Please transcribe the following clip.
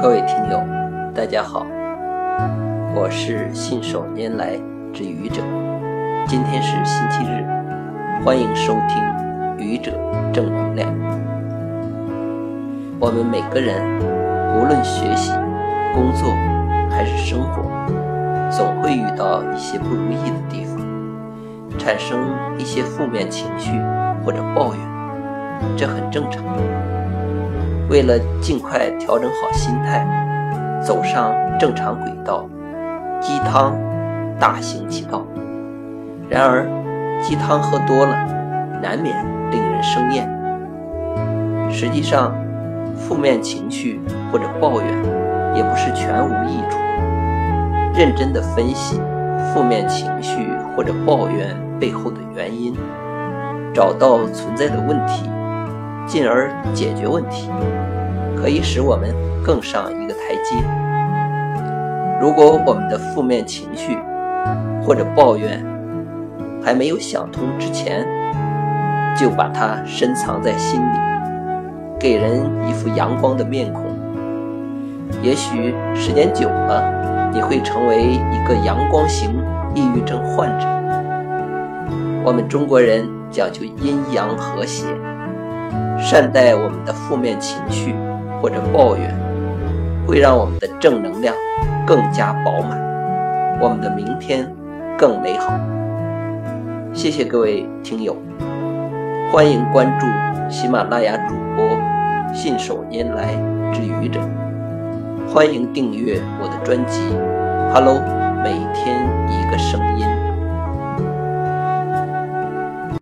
各位听友，大家好，我是信手拈来之愚者。今天是星期日，欢迎收听愚者正能量。我们每个人，无论学习、工作还是生活，总会遇到一些不如意的地方，产生一些负面情绪或者抱怨，这很正常。为了尽快调整好心态，走上正常轨道，鸡汤大行其道。然而，鸡汤喝多了，难免令人生厌。实际上，负面情绪或者抱怨也不是全无益处。认真的分析负面情绪或者抱怨背后的原因，找到存在的问题。进而解决问题，可以使我们更上一个台阶。如果我们的负面情绪或者抱怨还没有想通之前，就把它深藏在心里，给人一副阳光的面孔，也许时间久了，你会成为一个阳光型抑郁症患者。我们中国人讲究阴阳和谐。善待我们的负面情绪或者抱怨，会让我们的正能量更加饱满，我们的明天更美好。谢谢各位听友，欢迎关注喜马拉雅主播信手拈来之愚者，欢迎订阅我的专辑《Hello》，每天一个声音。